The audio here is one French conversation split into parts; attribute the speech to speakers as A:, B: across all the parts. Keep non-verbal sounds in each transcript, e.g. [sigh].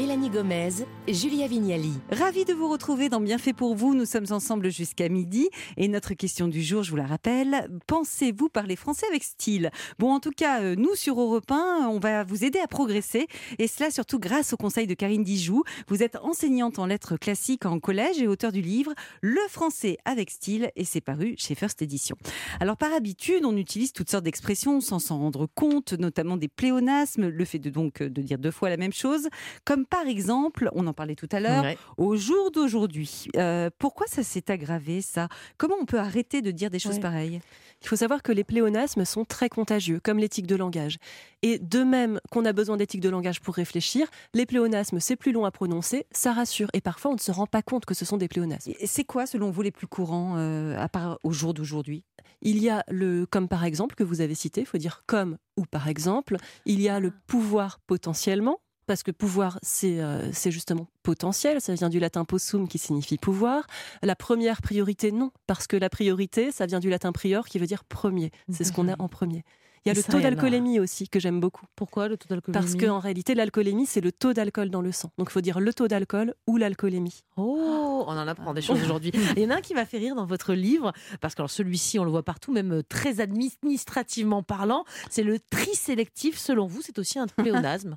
A: Mélanie Gomez, Julia Vignali.
B: Ravi de vous retrouver dans Bienfait pour vous. Nous sommes ensemble jusqu'à midi. Et notre question du jour, je vous la rappelle, pensez-vous parler français avec style? Bon, en tout cas, euh, nous sur Europe 1, on va vous aider à progresser. Et cela surtout grâce au conseil de Karine Dijoux. Vous êtes enseignante en lettres classiques en collège et auteur du livre Le français avec style. Et c'est paru chez First Edition. Alors, par habitude, on utilise toutes sortes d'expressions sans s'en rendre compte, notamment des pléonasmes, le fait de donc de dire deux fois la même chose, comme par exemple, on en parlait tout à l'heure, au jour d'aujourd'hui. Euh, pourquoi ça s'est aggravé, ça? Comment on peut arrêter de dire des choses pareilles?
C: Il faut savoir que les pléonasmes sont très contagieux, comme l'éthique de langage. Et de même qu'on a besoin d'éthique de langage pour réfléchir, les pléonasmes, c'est plus long à prononcer, ça rassure. Et parfois, on ne se rend pas compte que ce sont des pléonasmes.
B: C'est quoi, selon vous, les plus courants, euh, à part au jour d'aujourd'hui?
C: Il y a le comme par exemple que vous avez cité, il faut dire comme ou par exemple. Il y a le pouvoir potentiellement, parce que pouvoir, euh, c'est justement potentiel, ça vient du latin possum qui signifie pouvoir. La première priorité, non, parce que la priorité, ça vient du latin prior qui veut dire premier. C'est ce qu'on a en premier. Il y a le taux d'alcoolémie aussi que j'aime beaucoup.
B: Pourquoi le taux d'alcoolémie?
C: Parce qu'en réalité, l'alcoolémie, c'est le taux d'alcool dans le sang. Donc il faut dire le taux d'alcool ou l'alcoolémie.
B: Oh, on en apprend des choses aujourd'hui. [laughs] Il y en a un qui m'a fait rire dans votre livre, parce que celui-ci, on le voit partout, même euh, très administrativement parlant, c'est le tri sélectif. Selon vous, c'est aussi un [laughs] pléonasme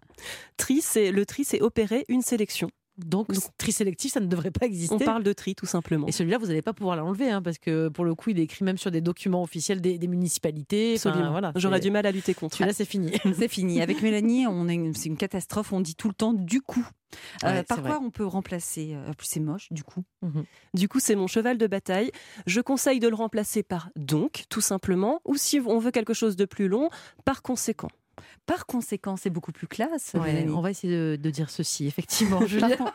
C: Tri, c'est le tri, c'est opérer une sélection.
B: Donc, tri sélectif, ça ne devrait pas exister.
C: On parle de tri, tout simplement.
B: Et celui-là, vous n'allez pas pouvoir l'enlever, hein, parce que pour le coup, il est écrit même sur des documents officiels des, municipalités.
C: voilà, J'aurais du mal à lutter contre.
B: Celui-là, c'est fini. [laughs] c'est fini. Avec Mélanie, c'est une catastrophe. On dit tout le temps du coup. Euh, par quoi on peut remplacer euh, Plus c'est moche, du coup.
C: Mhm. Du coup, c'est mon cheval de bataille. Je conseille de le remplacer par donc, tout simplement, ou si on veut quelque chose de plus long, par conséquent.
B: Par conséquent, c'est beaucoup plus classe.
C: on va essayer de, dire ceci, [laughs] effectivement.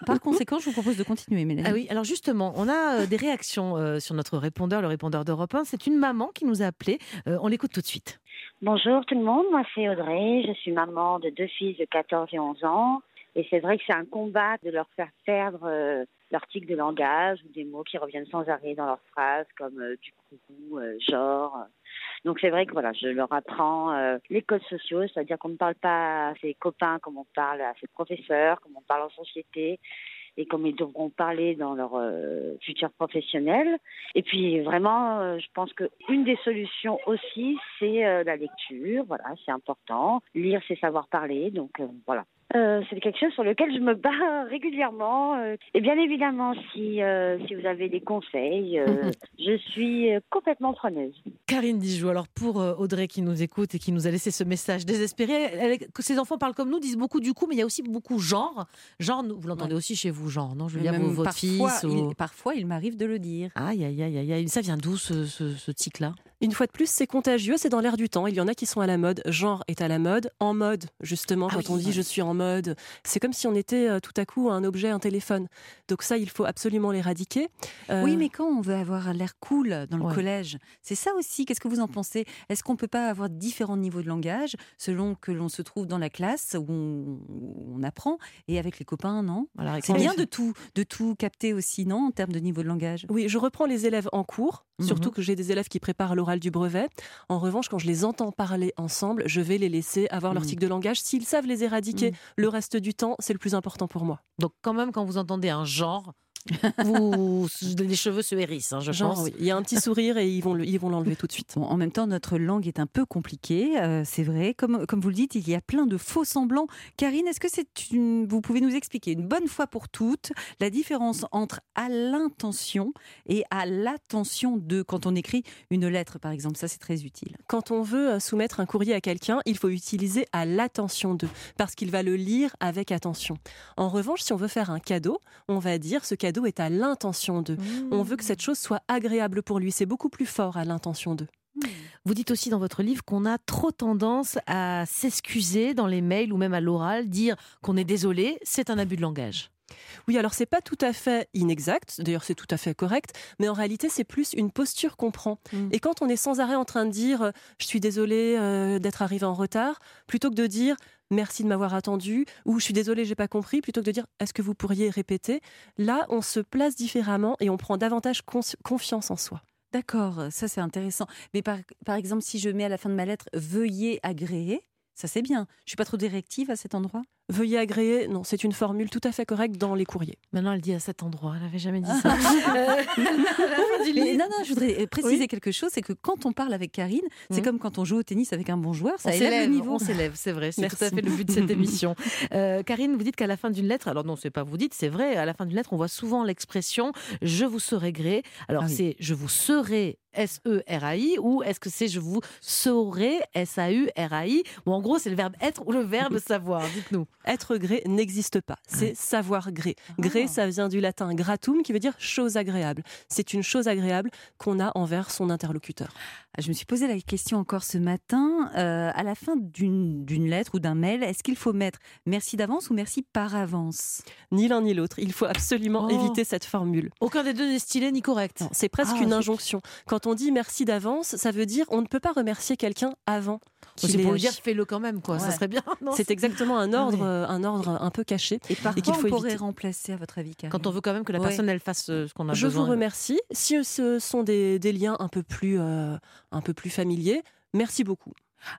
B: par, conséquent, je vous propose de continuer, Mélanie.
C: Ah oui, alors justement, on a euh, des réactions euh, sur notre répondeur, le répondeur d'Europe 1. C'est une maman qui nous a appelé. Euh, on l'écoute tout de suite.
D: Bonjour tout le monde, moi c'est Audrey. Je suis maman de deux filles de 14 et 11 ans. Et c'est vrai que c'est un combat de leur faire perdre leur tic de langage ou des mots qui reviennent sans arrêt dans leurs phrases, comme du coup, genre. Donc c'est vrai que voilà, je leur apprends euh, les codes sociaux, c'est-à-dire qu'on ne parle pas à ses copains comme on parle à ses professeurs, comme on parle en société et comme ils devront parler dans leur euh, futur professionnel. Et puis vraiment, euh, je pense qu'une des solutions aussi, c'est la lecture. Voilà, c'est important. Lire, c'est savoir parler. Donc voilà. Euh, c'est quelque chose sur lequel je me bats [laughs] régulièrement. Euh, et bien évidemment, si, euh, si vous avez des conseils, [laughs] je suis complètement preneuse.
B: Karine Dijou, alors pour Audrey qui nous écoute et qui nous a laissé ce message désespéré, que ses enfants parlent comme nous, disent beaucoup du coup, mais il y a aussi beaucoup genre. Genre, vous l'entendez aussi chez vous, genre, non Julia, vous, votre
C: parfois,
B: fils
C: il, Parfois, il m'arrive de le dire.
B: Aïe, aïe, aïe, aïe. Ça vient d'où ce, ce, ce tic-là?
C: Une fois de plus, c'est contagieux, c'est dans l'air du temps. Il y en a qui sont à la mode. Genre est à la mode, en mode, justement, ah quand on dit je suis en mode. C'est comme si on était euh, tout à coup un objet, un téléphone. Donc ça, il faut absolument l'éradiquer.
B: Euh, oui, mais quand on veut avoir l'air cool dans le collège, c'est ça aussi. Qu'est-ce que vous en pensez? Est-ce qu'on peut pas avoir différents niveaux de langage selon que l'on se trouve dans la classe où on, apprend et avec les copains, non? C'est bien de tout, de tout capter aussi, non, en termes de niveau de langage?
C: Oui, je reprends les élèves en cours, surtout mhm. que j'ai des élèves qui préparent le du brevet. En revanche, quand je les entends parler ensemble, je vais les laisser avoir leur mm. tic de langage. S'ils savent les éradiquer mm. le reste du temps, c'est le plus important pour moi.
B: Donc quand même, quand vous entendez un genre, vous, les cheveux se hérissent, hein, je pense.
C: Il y a un petit sourire et ils vont ils vont l'enlever tout de suite.
B: en même temps, notre langue est un peu compliquée, euh, c'est vrai. Comme, comme vous le dites, il y a plein de faux semblants. Karine, est-ce que c'est une, vous pouvez nous expliquer une bonne fois pour toutes la différence entre à l'intention et à l'attention de quand on écrit une lettre, par exemple? Ça, c'est très utile.
C: Quand on veut euh, soumettre un courrier à quelqu'un, il faut utiliser à l'attention de, parce qu'il va le lire avec attention. En revanche, si on veut faire un cadeau, on va dire ce cadeau est à l'intention d'eux. On veut que cette chose soit agréable pour lui. C'est beaucoup plus fort à l'intention d'eux.
B: Vous dites aussi dans votre livre qu'on a trop tendance à s'excuser dans les mails ou même à l'oral, dire qu'on est désolé, c'est un abus de langage.
C: Oui, alors c'est pas tout à fait inexact, d'ailleurs c'est tout à fait correct, mais en réalité c'est plus une posture qu'on prend. Mm. Et quand on est sans arrêt en train de dire euh, je suis désolé euh, d'être arrivé en retard, plutôt que de dire merci de m'avoir attendu ou je suis désolé j'ai pas compris, plutôt que de dire est-ce que vous pourriez répéter, là on se place différemment et on prend davantage confiance en soi.
B: D'accord, ça c'est intéressant. Mais par, exemple, si je mets à la fin de ma lettre veuillez agréer, ça c'est bien. Je suis pas trop directive à cet endroit?
C: Veuillez agréer, non, c'est une formule tout à fait correcte dans les courriers.
E: Maintenant, elle dit à cet endroit. Elle n'avait jamais dit ça. [laughs]
B: Mais non, non, je voudrais préciser quelque chose, c'est que quand on parle avec Karine, c'est
E: Mhm.
B: comme quand on joue au tennis avec un bon joueur, ça
E: on
B: élève le niveau.
E: on s'élève, c'est vrai. C'est tout à fait le but de cette [laughs] émission. Euh, Karine, vous dites qu'à la fin d'une lettre, alors non, c'est pas vous dites, c'est vrai, à la fin d'une lettre, on voit souvent l'expression je vous serai gré. Alors
B: Ah oui.
E: c'est je vous serai S-E-R-A-I ou est-ce que c'est je vous saurai S-A-U-R-A-I Ou en gros, c'est le verbe être ou le verbe [laughs] savoir Dites-nous.
C: Être gré n'existe pas, c'est savoir gré. Gré,
B: Ah.
C: ça vient du latin gratum, qui veut dire chose agréable. C'est une chose agréable qu'on a envers son interlocuteur.
B: Ah, Je me suis posé la question encore ce matin. euh, à la fin d'une lettre ou d'un mail, est-ce qu'il faut mettre merci d'avance ou merci par avance?
C: Ni l'un ni l'autre. Il faut absolument
E: Oh.
C: éviter cette formule.
E: Aucun des deux n'est stylé ni correct.
C: C'est presque
B: Ah,
C: une injonction. Quand on dit merci d'avance, ça veut dire on ne peut pas remercier quelqu'un avant. Qu'il
E: C'est pour lui dire fais-le quand même, quoi. Ça serait bien. [laughs]
C: C'est exactement un ordre,
E: Ouais.
C: euh, un ordre un peu caché.
B: Et par quoi
C: faut
B: on pourrait
C: éviter.
B: remplacer, à votre avis, Karine
E: Quand on veut quand même que la
B: Ouais.
E: personne elle fasse euh, ce qu'on a
C: Je
E: besoin.
C: vous remercie. Si ce sont des, des liens un peu plus, euh, un peu plus familiers, merci beaucoup.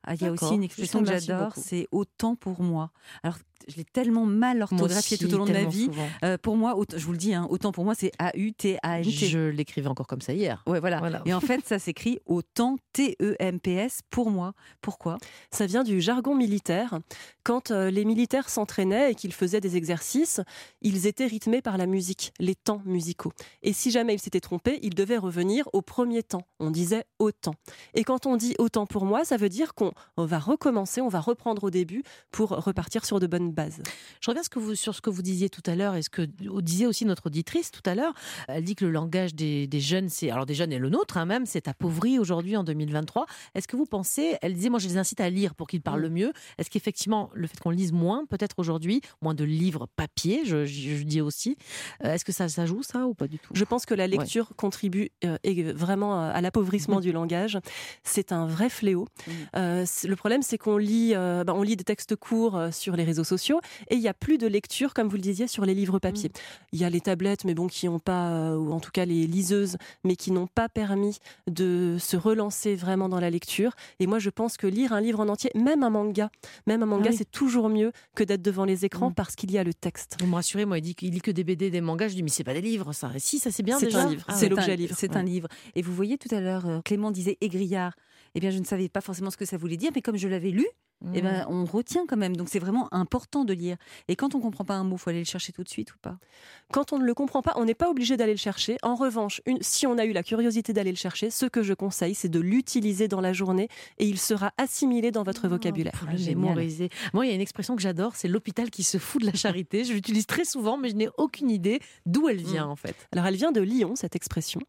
B: Ah, Il y a aussi une expression que j'adore, c'est autant pour moi. Alors, je l'ai tellement mal orthographié tout au long de ma vie. Euh, pour moi, autant- je vous le dis, hein, autant pour moi, c'est A-U-T-A-N-T.
E: Je l'écrivais encore comme ça hier.
B: Ouais, voilà.
E: Voilà.
B: Et en fait, ça s'écrit autant T-E-M-P-S pour moi. Pourquoi?
C: Ça vient du jargon militaire. Quand euh, les militaires s'entraînaient et qu'ils faisaient des exercices, ils étaient rythmés par la musique, les temps musicaux. Et si jamais ils s'étaient trompés, ils devaient revenir au premier temps. On disait autant. Et quand on dit autant pour moi, ça veut dire qu'on va recommencer, on va reprendre au début pour repartir sur de bonnes bases.
E: Je reviens ce que vous, sur ce que vous disiez tout à l'heure et ce que disait aussi notre auditrice tout à l'heure. Elle dit que le langage des, des jeunes, c'est alors des jeunes et le nôtre hein, même, c'est appauvri aujourd'hui en 2023. Est-ce que vous pensez Elle disait moi je les incite à lire pour qu'ils parlent le mieux. Est-ce qu'effectivement le fait qu'on lise moins peut-être aujourd'hui, moins de livres papier, je, je- je dis aussi, euh, est-ce que ça, ça joue ça ou pas du tout?
C: Je pense que la lecture contribue euh, vraiment à l'appauvrissement du langage. C'est un vrai fléau.
B: Mhm.
C: Euh, le problème, c'est qu'on lit, ben, on lit des textes courts sur les réseaux sociaux et il n'y a plus de lecture, comme vous le disiez, sur les livres papier. Il y a les tablettes, mais bon, qui n'ont pas, euh, ou en tout cas les liseuses, mais qui n'ont pas permis de se relancer vraiment dans la lecture. Et moi, je pense que lire un livre en entier, même un manga, même un manga,
B: Ah oui.
C: c'est toujours mieux que d'être devant les écrans
E: Mhm.
C: parce qu'il y a le texte.
E: Vous me rassurez, moi il dit qu'il lit que des BD, des mangas. Je dis mais c'est pas des livres ça. Et si ça c'est bien
C: C'est un livre.
E: Ah
C: C'est l'objet livre.
B: C'est un livre. Et vous voyez tout à l'heure, euh, Clément disait aigriard. Eh bien, je ne savais pas forcément ce que ça voulait dire, mais comme je l'avais lu, eh ben, on retient quand même. Donc, c'est vraiment important de lire. Et quand on comprend pas un mot, faut aller le chercher tout de suite ou pas?
C: Quand on ne le comprend pas, on n'est pas obligé d'aller le chercher. En revanche, une- si on a eu la curiosité d'aller le chercher, ce que je conseille, c'est de l'utiliser dans la journée et il sera assimilé dans votre vocabulaire.
E: Pour
B: Ah,
E: mémoriser. Moi, il y a une expression que j'adore, c'est l'hôpital qui se fout de la charité. Je l'utilise très souvent, mais je n'ai aucune idée d'où elle vient
C: Mm.
E: en fait.
C: Alors elle vient de Lyon, cette expression.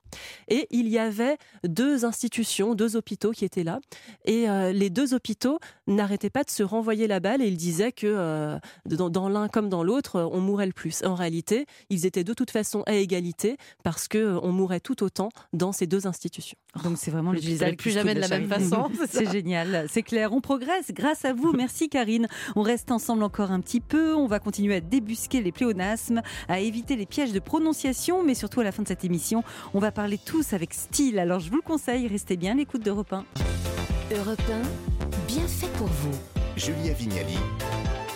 C: Et il y avait deux institutions, deux hôpitaux qui étaient là. Et euh, les deux hôpitaux n'arrêtaient pas de se renvoyer la balle et ils disaient que euh, dans, dans l'un comme dans l'autre, euh, on mourrait le plus. En réalité, ils étaient de toute façon à égalité parce que euh, on mourrait tout autant dans ces deux institutions.
B: Donc, c'est vraiment l'hôpital
E: plus
B: se
E: jamais de la même façon. C'est
B: génial, c'est clair. On progresse grâce à vous. Merci Karine. On reste ensemble encore un petit peu. On va continuer à débusquer les pléonasmes, à éviter les pièges de prononciation, mais surtout à la fin de cette émission, on va parler tous avec style. Alors je vous le conseille, restez bien à l'écoute d'Europe 1.
A: Europe 1, bien fait pour vous.
F: Julia Vignali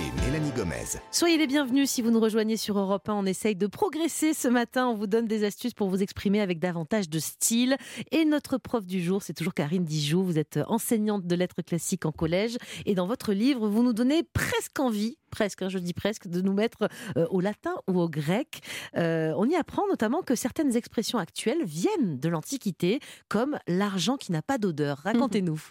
F: et Mélanie Gomez.
E: Soyez les bienvenus si vous nous rejoignez sur Europe 1. On essaye de progresser ce matin. On vous donne des astuces pour vous exprimer avec davantage de style. Et notre prof du jour, c'est toujours Karine Dijoux. Vous êtes enseignante de lettres classiques en collège. Et dans votre livre, vous nous donnez presque envie, presque, hein, je dis presque, de nous mettre euh, au latin ou au grec. Euh, on y apprend notamment que certaines expressions actuelles viennent de l'Antiquité, comme l'argent qui n'a pas d'odeur. [laughs] Racontez-nous.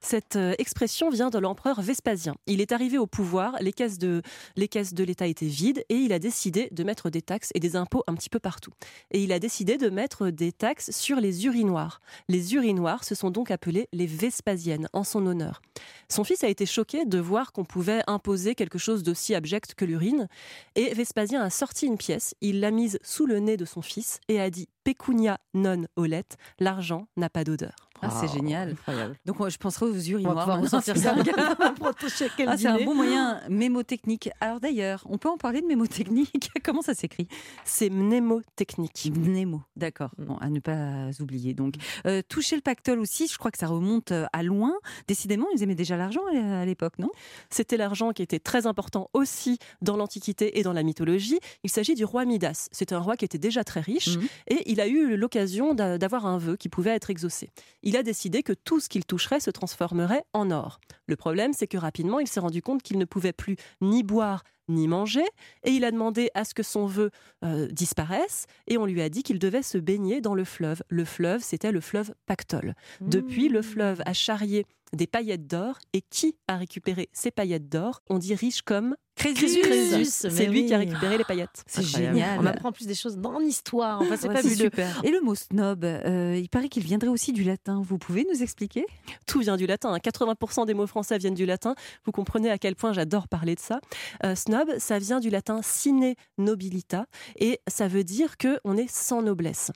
C: Cette euh, expression vient de l'empereur Vespasien. Il est arrivé au pouvoir, les caisses de l'État étaient vides et il a décidé de mettre des taxes et des impôts un petit peu partout. Et il a décidé de mettre des taxes sur les urinoirs. Les urinoirs se sont donc appelés les Vespasiennes en son honneur. Son fils a été choqué de voir qu'on pouvait imposer quelque chose d'aussi abject que l'urine et Vespasien a sorti une pièce, il l'a mise sous le nez de son fils et a dit pecunia non olet, l'argent n'a pas d'odeur.
B: Ah, c'est génial.
E: Incroyable.
B: Donc je penserai aux
E: On va
B: urinoirs.
E: pouvoir vous sortir ça [laughs] [laughs]
B: Ah, c'est un bon moyen mémotechnique. Alors d'ailleurs, on peut en parler de mémotechnique? [laughs] Comment ça s'écrit?
C: C'est mnémotechnique.
B: Mnémo, d'accord.
E: Mm.
B: Bon, à ne pas oublier. Donc, Euh, toucher le pactole aussi, je crois que ça remonte euh, à loin. Décidément, ils aimaient déjà l'argent à à l'époque, non?
C: C'était l'argent qui était très important aussi dans l'Antiquité et dans la mythologie. Il s'agit du roi Midas. C'était un roi qui était déjà très riche
B: Mhm.
C: et il a eu l'occasion d'a- d'avoir un vœu qui pouvait être exaucé. Il a décidé que tout ce qu'il toucherait se transformerait en or. Le problème, c'est que rapidement, il s'est rendu compte qu'il ne pouvait plus ni boire ni manger, et il a demandé à ce que son vœu euh, disparaisse, et on lui a dit qu'il devait se baigner dans le fleuve. Le fleuve, c'était le fleuve Pactole. Depuis, le fleuve a charrié des paillettes d'or, et qui a récupéré ces paillettes d'or? On dit riche comme
B: Crésus.
C: C'est
E: mais
C: lui qui a récupéré les paillettes.
B: C'est génial.
E: On apprend plus des choses dans l'histoire. Enfin, c'est
B: Ouais,
E: fabuleux.
B: super. Et le mot snob, euh, il paraît qu'il viendrait aussi du latin. Vous pouvez nous expliquer?
C: Tout vient du latin. hein. 80% des mots français viennent du latin. Vous comprenez à quel point j'adore parler de ça. Euh, snob, ça vient du latin sine nobilita et ça veut dire que on est sans noblesse.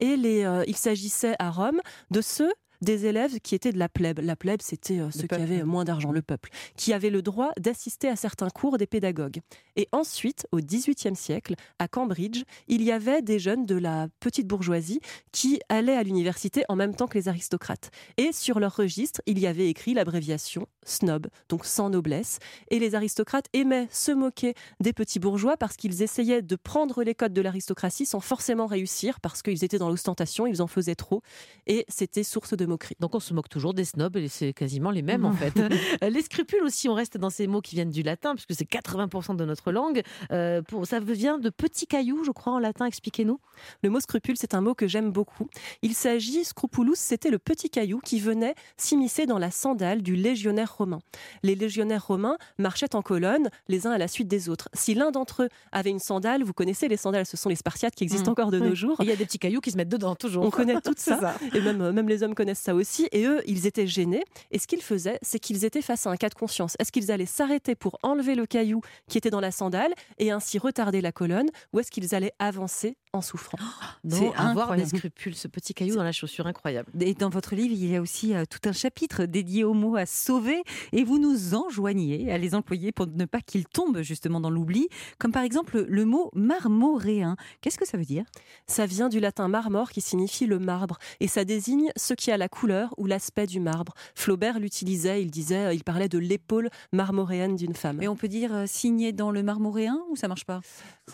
C: Et les, euh, il s'agissait à Rome de ceux des élèves qui étaient de la plèbe. La plèbe, c'était euh, ceux qui avaient moins d'argent, le peuple, qui avaient le droit d'assister à certains cours des pédagogues. Et ensuite, au XVIIIe siècle, à Cambridge, il y avait des jeunes de la petite bourgeoisie qui allaient à l'université en même temps que les aristocrates. Et sur leur registre, il y avait écrit l'abréviation snob, donc sans noblesse. Et les aristocrates aimaient se moquer des petits bourgeois parce qu'ils essayaient de prendre les codes de l'aristocratie sans forcément réussir parce qu'ils étaient dans l'ostentation, ils en faisaient trop. Et c'était source de moquerie.
E: Donc on se moque toujours des snobs et c'est quasiment les mêmes en fait. [laughs] Euh, les scrupules aussi, on reste dans ces mots qui viennent du latin puisque c'est 80% de notre langue. Euh, pour, ça vient de petits cailloux, je crois en latin. Expliquez-nous.
C: Le mot scrupule, c'est un mot que j'aime beaucoup. Il s'agit, scrupulus, c'était le petit caillou qui venait s'immiscer dans la sandale du légionnaire romain. Les légionnaires romains marchaient en colonne, les uns à la suite des autres. Si l'un d'entre eux avait une sandale, vous connaissez les sandales, ce sont les Spartiates qui existent
B: Mm.
C: encore de
E: Oui.
C: nos jours.
E: Il y a des petits cailloux qui se mettent dedans toujours.
C: On connaît tout [laughs] ça. Et même, euh, même les hommes connaissent ça aussi. Et eux, ils étaient gênés. Et ce qu'ils faisaient, c'est qu'ils étaient face à un cas de conscience. Est-ce qu'ils allaient s'arrêter pour enlever le caillou qui était dans la sandale et ainsi retarder la colonne Ou est-ce qu'ils allaient avancer en souffrant [gasps]
B: C'est
E: avoir des scrupules, ce petit caillou dans la chaussure, incroyable.
B: Et dans votre livre, il y a aussi euh, tout un chapitre dédié au mot à sauver et vous nous enjoignez à les employer pour ne pas qu'ils tombent justement dans l'oubli, comme par exemple le mot marmoréen. Qu'est-ce que ça veut dire?
C: Ça vient du latin marmore qui signifie le marbre et ça désigne ce qui a la couleur ou l'aspect du marbre. Flaubert l'utilisait, il disait, euh, il parlait de l'épaule marmoréenne d'une femme.
B: Et on peut dire euh, signé dans le marmoréen ou ça marche pas?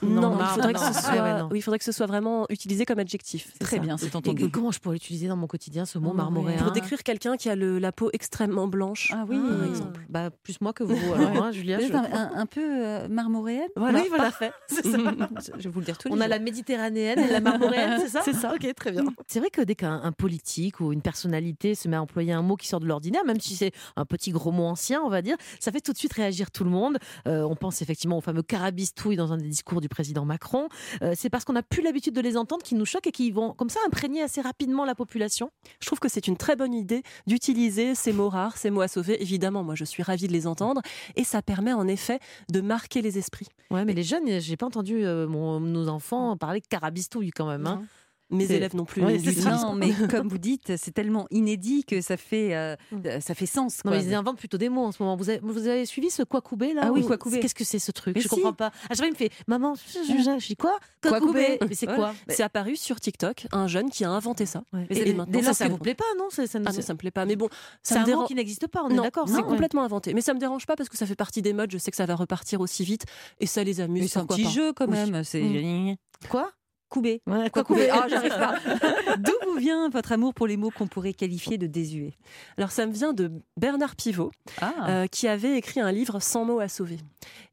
C: Non,
E: Non,
C: il faudrait,
E: non.
C: que ce
E: Ah ouais,
C: soit,
E: non.
C: oui, il faudrait que ce soit vraiment utilisé comme adjectif.
B: Très
C: ça.
B: bien, c'est
E: Et
B: entendu.
E: comment je pourrais l'utiliser dans mon quotidien, ce mot
B: Marmoréen.
E: marmoréen?
C: Pour décrire quelqu'un qui a le- la peau extrêmement blanche,
B: Ah oui,
C: par exemple.
E: Bah, plus moi que vous, alors, hein, Julia. Je
B: un, peu euh, marmoréenne?
C: Voilà,
E: Oui, voilà.
C: parfait. [laughs]
E: Ça.
B: Je vais vous le dire tous les
E: On a
B: jours.
E: la méditerranéenne et la marmoréenne, c'est ça? [laughs]
C: C'est ça.
E: Ok, très bien. [laughs] C'est vrai que dès qu'un un politique ou une personnalité se met à employer un mot qui sort de l'ordinaire, même si c'est un petit gros mot ancien, on va dire, ça fait tout de suite réagir tout le monde. Euh, on pense effectivement au fameux carabistouille dans un des discours du président Macron. Euh, c'est parce qu'on n'a plus l'habitude de les entendre qui nous choquent et qui vont comme ça imprégner assez rapidement la population.
C: Je trouve que c'est une très bonne idée d'utiliser ces mots rares, ces mots à sauver. Évidemment, moi, je suis ravie de les entendre. Et ça permet en effet de marquer les esprits.
E: Ouais, mais les jeunes, j'ai pas entendu euh, mon- nos enfants parler de carabistouille quand même. hein.
C: Mes élèves non plus.
E: Ouais, ça.
B: Non, mais comme vous dites, c'est tellement inédit que ça fait, euh, euh, ça fait sens.
E: Non, mais ils inventent plutôt des mots en ce moment. Vous avez, vous avez suivi ce Kwakubé là
B: Ah oui,
E: ou-
B: Kwakubé.
E: Qu'est-ce que c'est ce truc?
B: Mais
E: Je
B: si.
E: comprends pas. À chaque fois, il me fait Maman, je, dis quoi?
B: Kwakubé.
E: Mais c'est
B: Ouais.
E: quoi
C: C'est apparu sur TikTok, un jeune qui a inventé ça.
E: Ouais.
C: Et,
E: Et-
C: et
E: et-
C: maintenant, ça
E: ça vous plaît pas, non? C'est ça,
C: Ah non, ça me plaît pas. Mais bon,
E: c'est
C: ça
E: un
C: dérange.
E: qui n'existe pas, on est d'accord
C: c'est complètement inventé. Mais ça me dérange pas parce que ça fait partie des modes. Je sais que ça va repartir aussi vite et ça les amuse.
B: C'est un petit jeu quand même. C'est
E: Mm. Quoi?
B: Koubé.
E: Ouais,
B: Kwakubé.
E: Kwakubé.
B: Ah, j'arrive pas. [laughs] D'où vous vient votre amour pour les mots qu'on pourrait qualifier de désuets?
C: Alors ça me vient de Bernard Pivot,
B: Ah,
C: euh, qui avait écrit un livre 100 mots à sauver.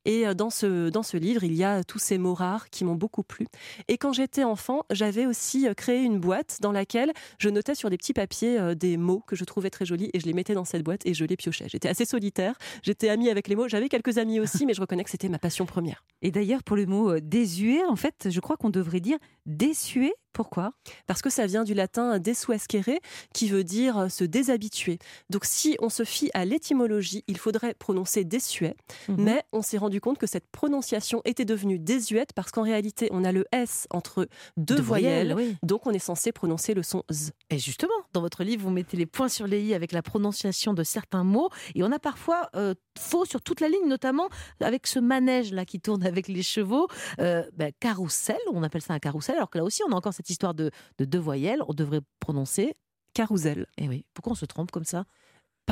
C: Et euh, dans ce, dans ce livre, il y a tous ces mots rares qui m'ont beaucoup plu. Et quand j'étais enfant, j'avais aussi euh, créé une boîte dans laquelle je notais sur des petits papiers euh, des mots que je trouvais très jolis et je les mettais dans cette boîte et je les piochais. J'étais assez solitaire, j'étais amie avec les mots. J'avais quelques amis aussi, mais je reconnais que c'était ma passion première.
B: Et d'ailleurs, pour le mot désuet, en fait, je crois qu'on devrait dire désuet Pourquoi?
C: Parce que ça vient du latin desuescere, qui veut dire euh, se déshabituer. Donc si on se fie à l'étymologie, il faudrait prononcer désuet,
E: Mhm.
C: mais on s'est rendu compte que cette prononciation était devenue désuète parce qu'en réalité, on a le S entre deux,
E: De
C: voyelles,
E: oui.
C: donc on est censé prononcer le son Z.
E: Et justement, dans votre livre, vous mettez les points sur les i avec la prononciation de certains mots. Et on a parfois euh, faux sur toute la ligne, notamment avec ce manège-là qui tourne avec les chevaux. Euh, ben, carrousel, on appelle ça un carrousel, alors que là aussi, on a encore cette histoire de, de deux voyelles. On devrait prononcer.
C: Carousel.
E: Et oui, pourquoi on se trompe comme ça?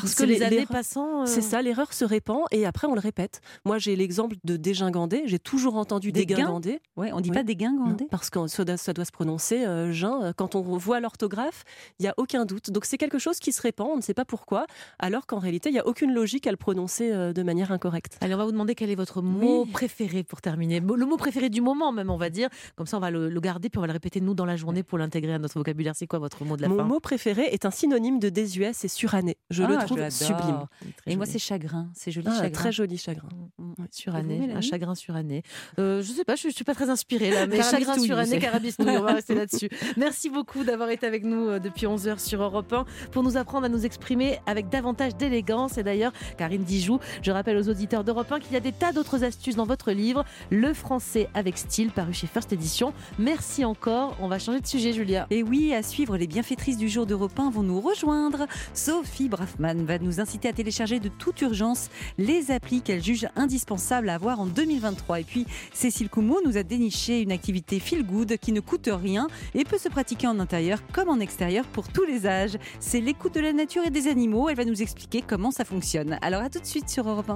C: Parce
E: que les, années passant. euh,
C: C'est ça, l'erreur se répand et après on le répète. Moi j'ai l'exemple de dégingandé, j'ai toujours entendu dégingandé.
B: Ouais, on dit
C: Oui.
B: pas
C: Non,
B: guingandés.
C: parce que ça doit, ça doit se prononcer euh, gin. Quand on voit l'orthographe, il n'y a aucun doute. Donc c'est quelque chose qui se répand, on ne sait pas pourquoi, alors qu'en réalité, il n'y a aucune logique à le prononcer euh, de manière incorrecte.
E: Allez, on va vous demander quel est votre mot
B: Oui.
E: préféré pour terminer. Le mot préféré du moment, même, on va dire. Comme ça, on va le, le garder, puis on va le répéter, nous, dans la journée, pour l'intégrer à notre vocabulaire. C'est quoi votre mot de la
C: Mon
E: fin?
C: mot préféré est un synonyme de désuet, c'est suranné. Je le
B: Ah,
C: trouve
B: l'adore.
C: sublime.
B: Et moi, c'est chagrin. C'est joli
C: Ah,
B: chagrin.
C: très joli chagrin.
B: Mm.
E: Suranné,
B: Et vous,
E: un chagrin suranné. Euh, je sais pas, je, je suis pas très inspirée là, [laughs] mais chagrin suranné, carabistouille, on va rester [laughs] là-dessus. Merci beaucoup d'avoir été avec nous euh, depuis 11h sur Europe 1 pour nous apprendre à nous exprimer avec davantage d'élégance. Et d'ailleurs, Karine Dijoux, je rappelle aux auditeurs d'Europe 1 qu'il y a des tas d'autres astuces dans votre livre, Le français avec style, paru chez First Edition. Merci encore. On va changer de sujet, Julia.
B: Et oui, à suivre, les bienfaitrices du jour d'Europe 1 vont nous rejoindre. Sophie Braffman va nous inciter à télécharger de toute urgence les applis qu'elle juge indispensables à avoir en 2023. Et puis, Cécile Coumeau nous a déniché une activité feel good qui ne coûte rien et peut se pratiquer en intérieur comme en extérieur pour tous les âges. C'est l'écoute de la nature et des animaux. Elle va nous expliquer comment ça fonctionne. Alors à tout de suite sur Europe 1.